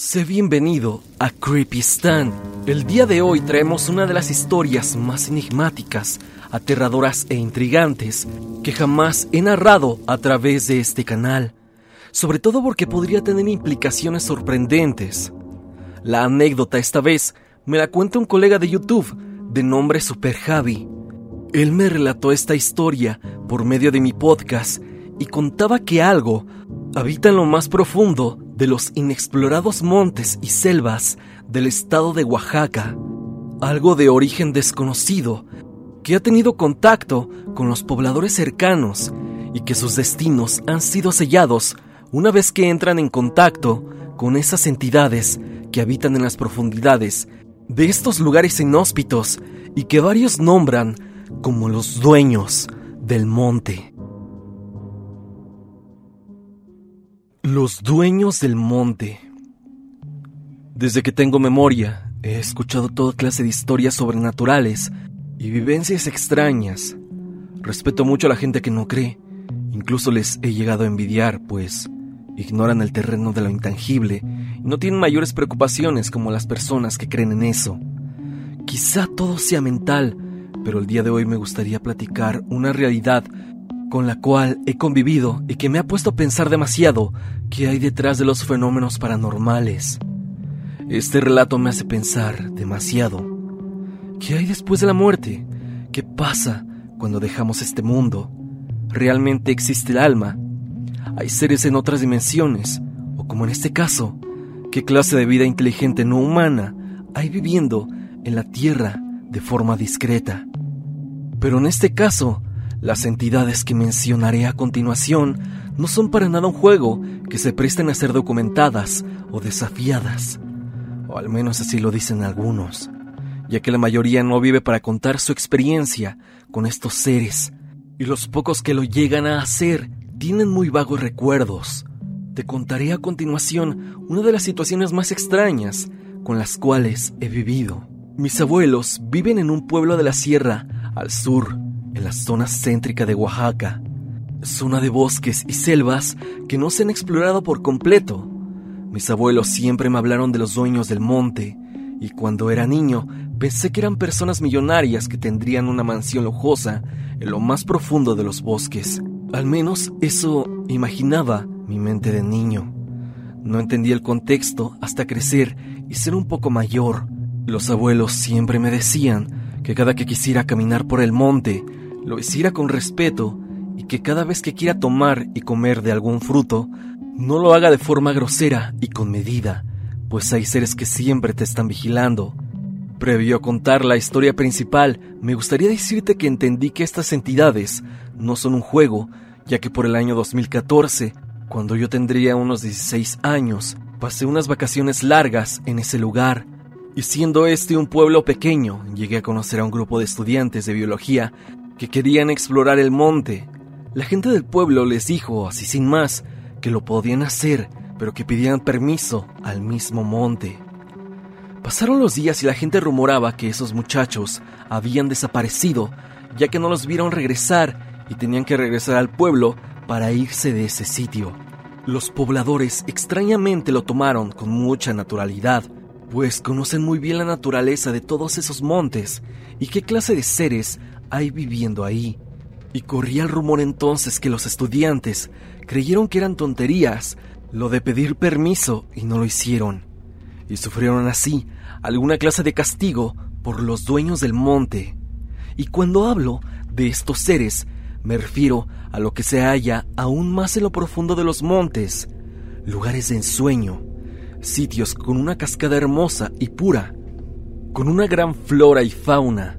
Sé bienvenido a Creepy Stan. El día de hoy traemos una de las historias más enigmáticas, aterradoras e intrigantes que jamás he narrado a través de este canal, sobre todo porque podría tener implicaciones sorprendentes. La anécdota esta vez me la cuenta un colega de YouTube de nombre Super Javi. Él me relató esta historia por medio de mi podcast y contaba que algo habita en lo más profundo de los inexplorados montes y selvas del estado de Oaxaca, algo de origen desconocido, que ha tenido contacto con los pobladores cercanos y que sus destinos han sido sellados una vez que entran en contacto con esas entidades que habitan en las profundidades de estos lugares inhóspitos y que varios nombran como los dueños del monte. Los dueños del monte. Desde que tengo memoria, he escuchado toda clase de historias sobrenaturales y vivencias extrañas. Respeto mucho a la gente que no cree. Incluso les he llegado a envidiar, pues ignoran el terreno de lo intangible y no tienen mayores preocupaciones como las personas que creen en eso. Quizá todo sea mental, pero el día de hoy me gustaría platicar una realidad con la cual he convivido y que me ha puesto a pensar demasiado qué hay detrás de los fenómenos paranormales. Este relato me hace pensar demasiado. ¿Qué hay después de la muerte? ¿Qué pasa cuando dejamos este mundo? ¿Realmente existe el alma? ¿Hay seres en otras dimensiones? O como en este caso, ¿qué clase de vida inteligente no humana hay viviendo en la Tierra de forma discreta? Pero en este caso, las entidades que mencionaré a continuación no son para nada un juego que se presten a ser documentadas o desafiadas, o al menos así lo dicen algunos, ya que la mayoría no vive para contar su experiencia con estos seres, y los pocos que lo llegan a hacer tienen muy vagos recuerdos. Te contaré a continuación una de las situaciones más extrañas con las cuales he vivido. Mis abuelos viven en un pueblo de la sierra al sur en la zona céntrica de Oaxaca, zona de bosques y selvas que no se han explorado por completo. Mis abuelos siempre me hablaron de los dueños del monte, y cuando era niño pensé que eran personas millonarias que tendrían una mansión lujosa en lo más profundo de los bosques. Al menos eso imaginaba mi mente de niño. No entendí el contexto hasta crecer y ser un poco mayor. Los abuelos siempre me decían que cada que quisiera caminar por el monte, lo hiciera con respeto y que cada vez que quiera tomar y comer de algún fruto, no lo haga de forma grosera y con medida, pues hay seres que siempre te están vigilando. Previo a contar la historia principal, me gustaría decirte que entendí que estas entidades no son un juego, ya que por el año 2014, cuando yo tendría unos 16 años, pasé unas vacaciones largas en ese lugar, y siendo este un pueblo pequeño, llegué a conocer a un grupo de estudiantes de biología que querían explorar el monte. La gente del pueblo les dijo, así sin más, que lo podían hacer, pero que pidieran permiso al mismo monte. Pasaron los días y la gente rumoraba que esos muchachos habían desaparecido, ya que no los vieron regresar y tenían que regresar al pueblo para irse de ese sitio. Los pobladores extrañamente lo tomaron con mucha naturalidad, pues conocen muy bien la naturaleza de todos esos montes y qué clase de seres hay viviendo ahí. Y corría el rumor entonces que los estudiantes creyeron que eran tonterías lo de pedir permiso y no lo hicieron. Y sufrieron así alguna clase de castigo por los dueños del monte. Y cuando hablo de estos seres, me refiero a lo que se halla aún más en lo profundo de los montes, lugares de ensueño, sitios con una cascada hermosa y pura, con una gran flora y fauna,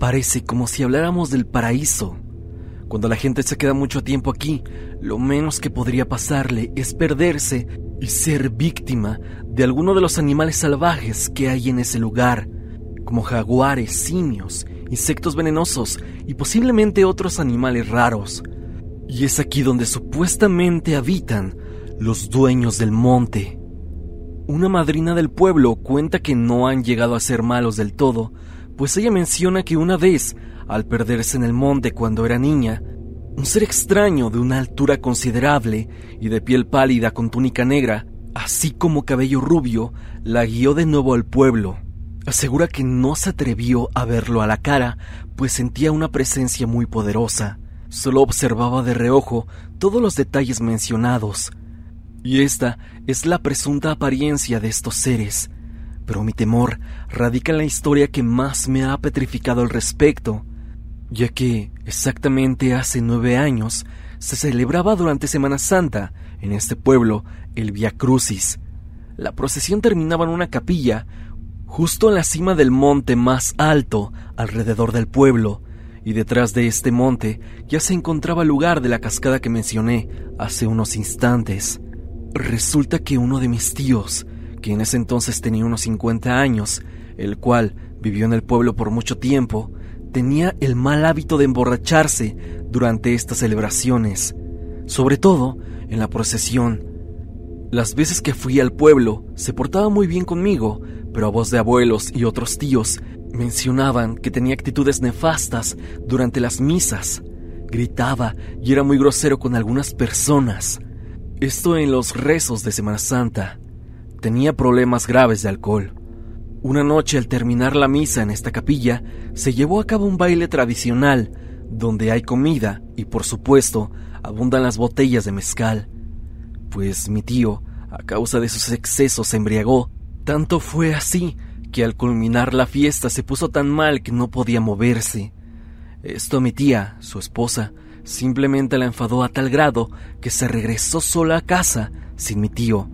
Parece como si habláramos del paraíso. Cuando la gente se queda mucho tiempo aquí, lo menos que podría pasarle es perderse y ser víctima de alguno de los animales salvajes que hay en ese lugar, como jaguares, simios, insectos venenosos y posiblemente otros animales raros. Y es aquí donde supuestamente habitan los dueños del monte. Una madrina del pueblo cuenta que no han llegado a ser malos del todo, pues ella menciona que una vez, al perderse en el monte cuando era niña, un ser extraño de una altura considerable y de piel pálida con túnica negra así como cabello rubio, la guió de nuevo al pueblo. Asegura que no se atrevió a verlo a la cara, pues sentía una presencia muy poderosa. Solo observaba de reojo todos los detalles mencionados. Y esta es la presunta apariencia de estos seres. Pero mi temor radica en la historia que más me ha petrificado al respecto, ya que exactamente hace nueve años se celebraba durante Semana Santa en este pueblo el Via Crucis. La procesión terminaba en una capilla justo en la cima del monte más alto alrededor del pueblo, y detrás de este monte ya se encontraba el lugar de la cascada que mencioné hace unos instantes. Resulta que uno de mis tíos, que en ese entonces tenía unos 50 años, el cual vivió en el pueblo por mucho tiempo, tenía el mal hábito de emborracharse durante estas celebraciones, sobre todo en la procesión. Las veces que fui al pueblo se portaba muy bien conmigo, pero a voz de abuelos y otros tíos mencionaban que tenía actitudes nefastas durante las misas. Gritaba y era muy grosero con algunas personas. Esto en los rezos de Semana Santa. Tenía problemas graves de alcohol. Una noche al terminar la misa en esta capilla, se llevó a cabo un baile tradicional, donde hay comida y por supuesto abundan las botellas de mezcal. Pues mi tío, a causa de sus excesos, se embriagó tanto fue así que al culminar la fiesta se puso tan mal que no podía moverse. Esto a mi tía, su esposa, simplemente la enfadó a tal grado que se regresó sola a casa sin mi tío,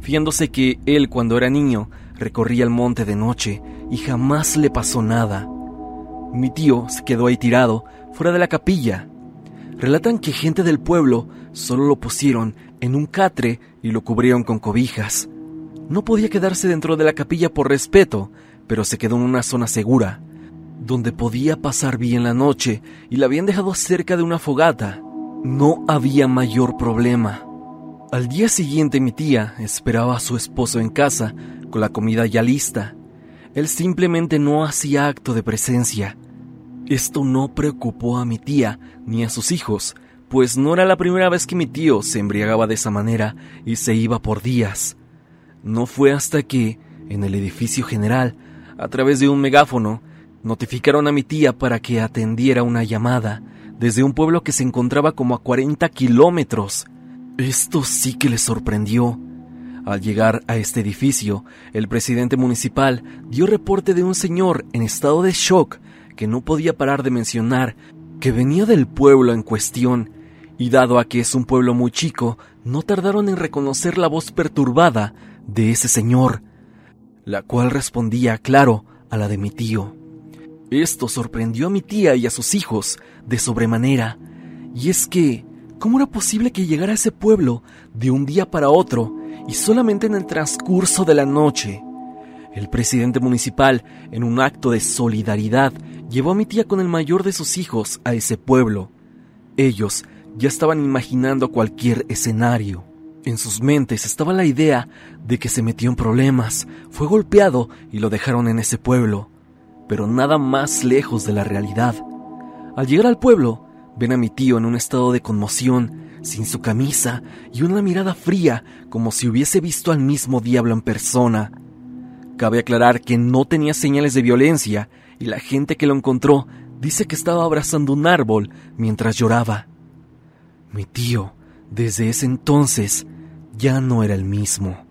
fiándose que él cuando era niño recorría el monte de noche y jamás le pasó nada. Mi tío se quedó ahí tirado, fuera de la capilla. Relatan que gente del pueblo solo lo pusieron en un catre y lo cubrieron con cobijas. No podía quedarse dentro de la capilla por respeto, pero se quedó en una zona segura, donde podía pasar bien la noche y la habían dejado cerca de una fogata. No había mayor problema. Al día siguiente mi tía esperaba a su esposo en casa con la comida ya lista. Él simplemente no hacía acto de presencia. Esto no preocupó a mi tía ni a sus hijos, pues no era la primera vez que mi tío se embriagaba de esa manera y se iba por días. No fue hasta que, en el edificio general, a través de un megáfono, notificaron a mi tía para que atendiera una llamada desde un pueblo que se encontraba como a 40 kilómetros. Esto sí que le sorprendió. Al llegar a este edificio, el presidente municipal dio reporte de un señor en estado de shock que no podía parar de mencionar que venía del pueblo en cuestión, y dado a que es un pueblo muy chico, no tardaron en reconocer la voz perturbada de ese señor, la cual respondía, claro, a la de mi tío. Esto sorprendió a mi tía y a sus hijos de sobremanera, y es que, ¿cómo era posible que llegara a ese pueblo de un día para otro y solamente en el transcurso de la noche? El presidente municipal, en un acto de solidaridad, llevó a mi tía con el mayor de sus hijos a ese pueblo. Ellos ya estaban imaginando cualquier escenario. En sus mentes estaba la idea de que se metió en problemas, fue golpeado y lo dejaron en ese pueblo, pero nada más lejos de la realidad. Al llegar al pueblo, ven a mi tío en un estado de conmoción, sin su camisa y una mirada fría como si hubiese visto al mismo diablo en persona. Cabe aclarar que no tenía señales de violencia y la gente que lo encontró dice que estaba abrazando un árbol mientras lloraba. Mi tío, desde ese entonces, ya no era el mismo.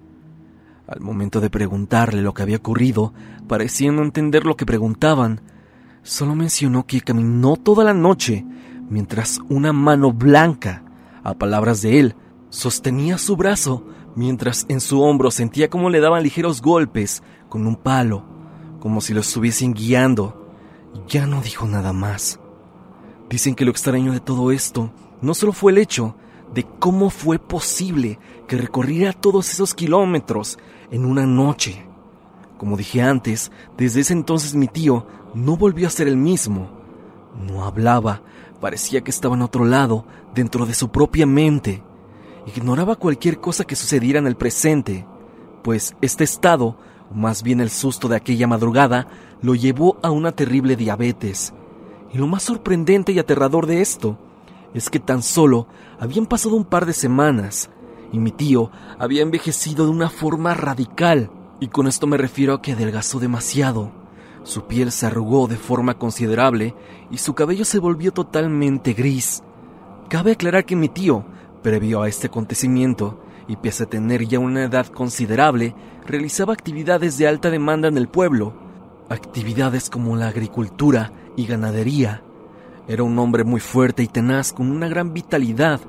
Al momento de preguntarle lo que había ocurrido, pareciendo entender lo que preguntaban, solo mencionó que caminó toda la noche mientras una mano blanca, a palabras de él, sostenía su brazo mientras en su hombro sentía como le daban ligeros golpes con un palo, como si lo estuviesen guiando. Ya no dijo nada más. Dicen que lo extraño de todo esto no solo fue el hecho de cómo fue posible que recorriera todos esos kilómetros en una noche. Como dije antes, desde ese entonces mi tío no volvió a ser el mismo. No hablaba, parecía que estaba en otro lado, dentro de su propia mente. Ignoraba cualquier cosa que sucediera en el presente, pues este estado, o más bien el susto de aquella madrugada, lo llevó a una terrible diabetes. Y lo más sorprendente y aterrador de esto es que tan solo habían pasado un par de semanas y mi tío había envejecido de una forma radical, y con esto me refiero a que adelgazó demasiado. Su piel se arrugó de forma considerable y su cabello se volvió totalmente gris. Cabe aclarar que mi tío, previo a este acontecimiento, y pese a tener ya una edad considerable, realizaba actividades de alta demanda en el pueblo, actividades como la agricultura y ganadería. Era un hombre muy fuerte y tenaz con una gran vitalidad,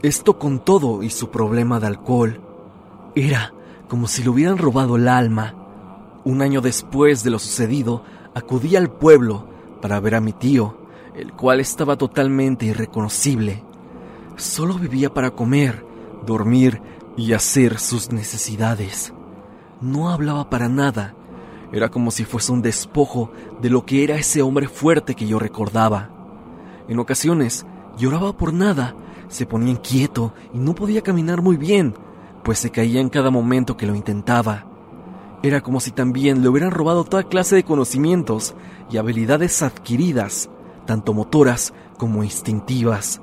esto con todo y su problema de alcohol. Era como si le hubieran robado el alma. Un año después de lo sucedido, acudí al pueblo para ver a mi tío, el cual estaba totalmente irreconocible. Solo vivía para comer, dormir y hacer sus necesidades. No hablaba para nada. Era como si fuese un despojo de lo que era ese hombre fuerte que yo recordaba. En ocasiones lloraba por nada, se ponía inquieto y no podía caminar muy bien, pues se caía en cada momento que lo intentaba. Era como si también le hubieran robado toda clase de conocimientos y habilidades adquiridas, tanto motoras como instintivas.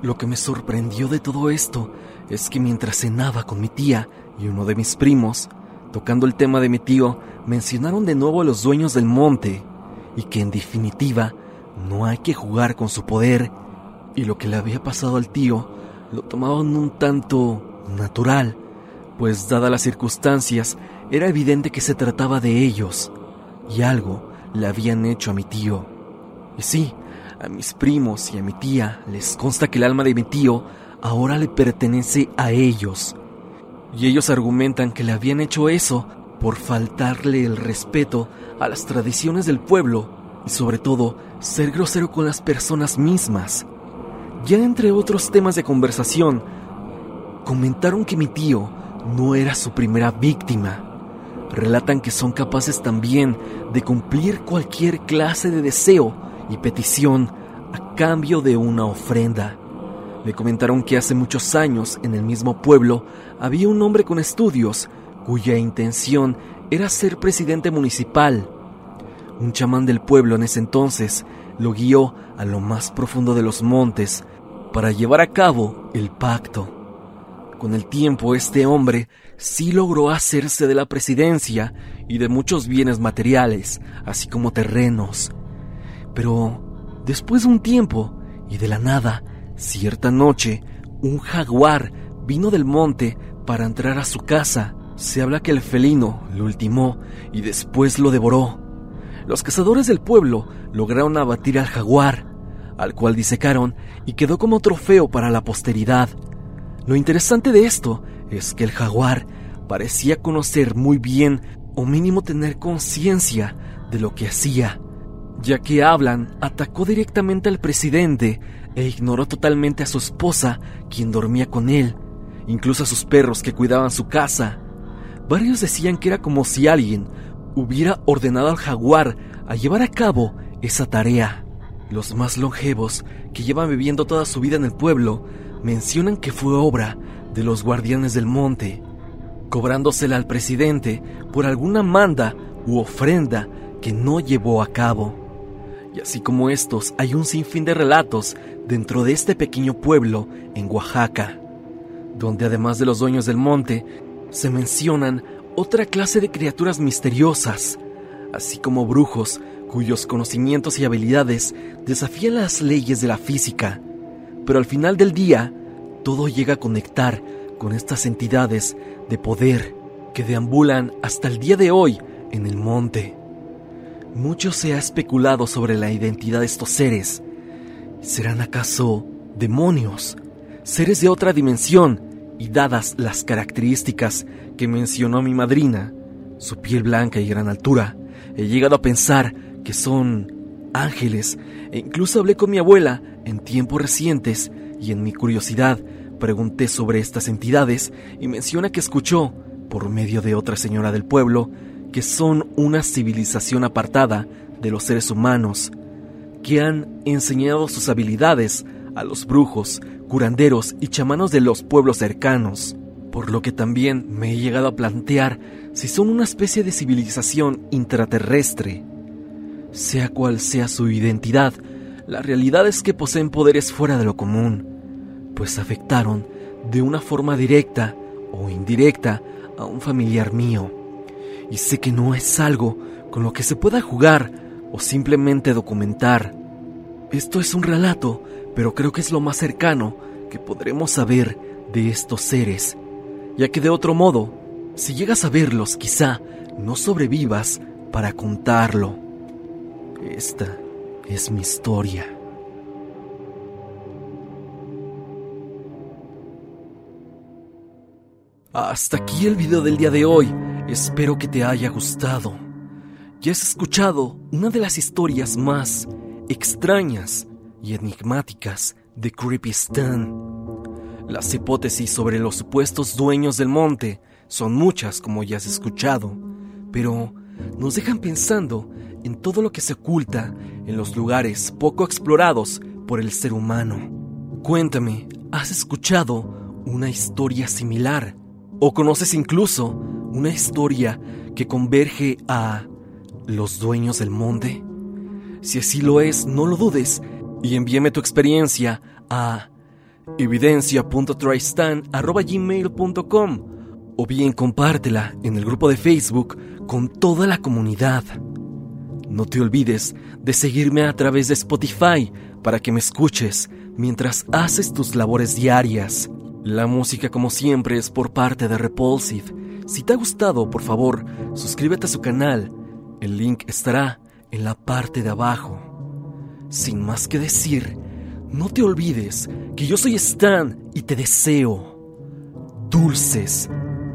Lo que me sorprendió de todo esto es que mientras cenaba con mi tía y uno de mis primos, tocando el tema de mi tío, mencionaron de nuevo a los dueños del monte, y que en definitiva no hay que jugar con su poder, y lo que le había pasado al tío lo tomaban un tanto natural, pues dadas las circunstancias, era evidente que se trataba de ellos, y algo le habían hecho a mi tío. Y sí, a mis primos y a mi tía les consta que el alma de mi tío ahora le pertenece a ellos. Y ellos argumentan que le habían hecho eso por faltarle el respeto a las tradiciones del pueblo y sobre todo ser grosero con las personas mismas. Ya entre otros temas de conversación, comentaron que mi tío no era su primera víctima. Relatan que son capaces también de cumplir cualquier clase de deseo y petición a cambio de una ofrenda. Me comentaron que hace muchos años en el mismo pueblo había un hombre con estudios cuya intención era ser presidente municipal. Un chamán del pueblo en ese entonces lo guió a lo más profundo de los montes para llevar a cabo el pacto. Con el tiempo este hombre sí logró hacerse de la presidencia y de muchos bienes materiales, así como terrenos, pero después de un tiempo y de la nada, cierta noche, un jaguar vino del monte para entrar a su casa. Se habla que el felino lo ultimó y después lo devoró. Los cazadores del pueblo lograron abatir al jaguar, al cual disecaron y quedó como trofeo para la posteridad. Lo interesante de esto es que el jaguar parecía conocer muy bien o mínimo tener conciencia de lo que hacía ya que Hablan atacó directamente al presidente e ignoró totalmente a su esposa, quien dormía con él, incluso a sus perros que cuidaban su casa. Varios decían que era como si alguien hubiera ordenado al jaguar a llevar a cabo esa tarea. Los más longevos, que llevan viviendo toda su vida en el pueblo, mencionan que fue obra de los guardianes del monte, cobrándosela al presidente por alguna manda u ofrenda que no llevó a cabo. Y así como estos, hay un sinfín de relatos dentro de este pequeño pueblo en Oaxaca, donde además de los dueños del monte, se mencionan otra clase de criaturas misteriosas, así como brujos cuyos conocimientos y habilidades desafían las leyes de la física. Pero al final del día, todo llega a conectar con estas entidades de poder que deambulan hasta el día de hoy en el monte. Mucho se ha especulado sobre la identidad de estos seres. ¿Serán acaso demonios? ¿Seres de otra dimensión? Y dadas las características que mencionó mi madrina, su piel blanca y gran altura, he llegado a pensar que son ángeles e incluso hablé con mi abuela en tiempos recientes y en mi curiosidad pregunté sobre estas entidades y menciona que escuchó, por medio de otra señora del pueblo, que son una civilización apartada de los seres humanos, que han enseñado sus habilidades a los brujos, curanderos y chamanos de los pueblos cercanos, por lo que también me he llegado a plantear si son una especie de civilización intraterrestre. Sea cual sea su identidad, la realidad es que poseen poderes fuera de lo común, pues afectaron de una forma directa o indirecta a un familiar mío. Y sé que no es algo con lo que se pueda jugar o simplemente documentar. Esto es un relato, pero creo que es lo más cercano que podremos saber de estos seres, ya que de otro modo, si llegas a verlos, quizá no sobrevivas para contarlo. Esta es mi historia. Hasta aquí el video del día de hoy. Espero que te haya gustado. Ya has escuchado una de las historias más extrañas y enigmáticas de Creepy Stan. Las hipótesis sobre los supuestos dueños del monte son muchas, como ya has escuchado, pero nos dejan pensando en todo lo que se oculta en los lugares poco explorados por el ser humano. Cuéntame, ¿has escuchado una historia similar? ¿O conoces incluso una historia que converge a los dueños del monte? Si así lo es, no lo dudes y envíame tu experiencia a evidencia.tristan.gmail.com o bien compártela en el grupo de Facebook con toda la comunidad. No te olvides de seguirme a través de Spotify para que me escuches mientras haces tus labores diarias. La música como siempre es por parte de Repulsive. Si te ha gustado, por favor, suscríbete a su canal. El link estará en la parte de abajo. Sin más que decir, no te olvides que yo soy Stan y te deseo dulces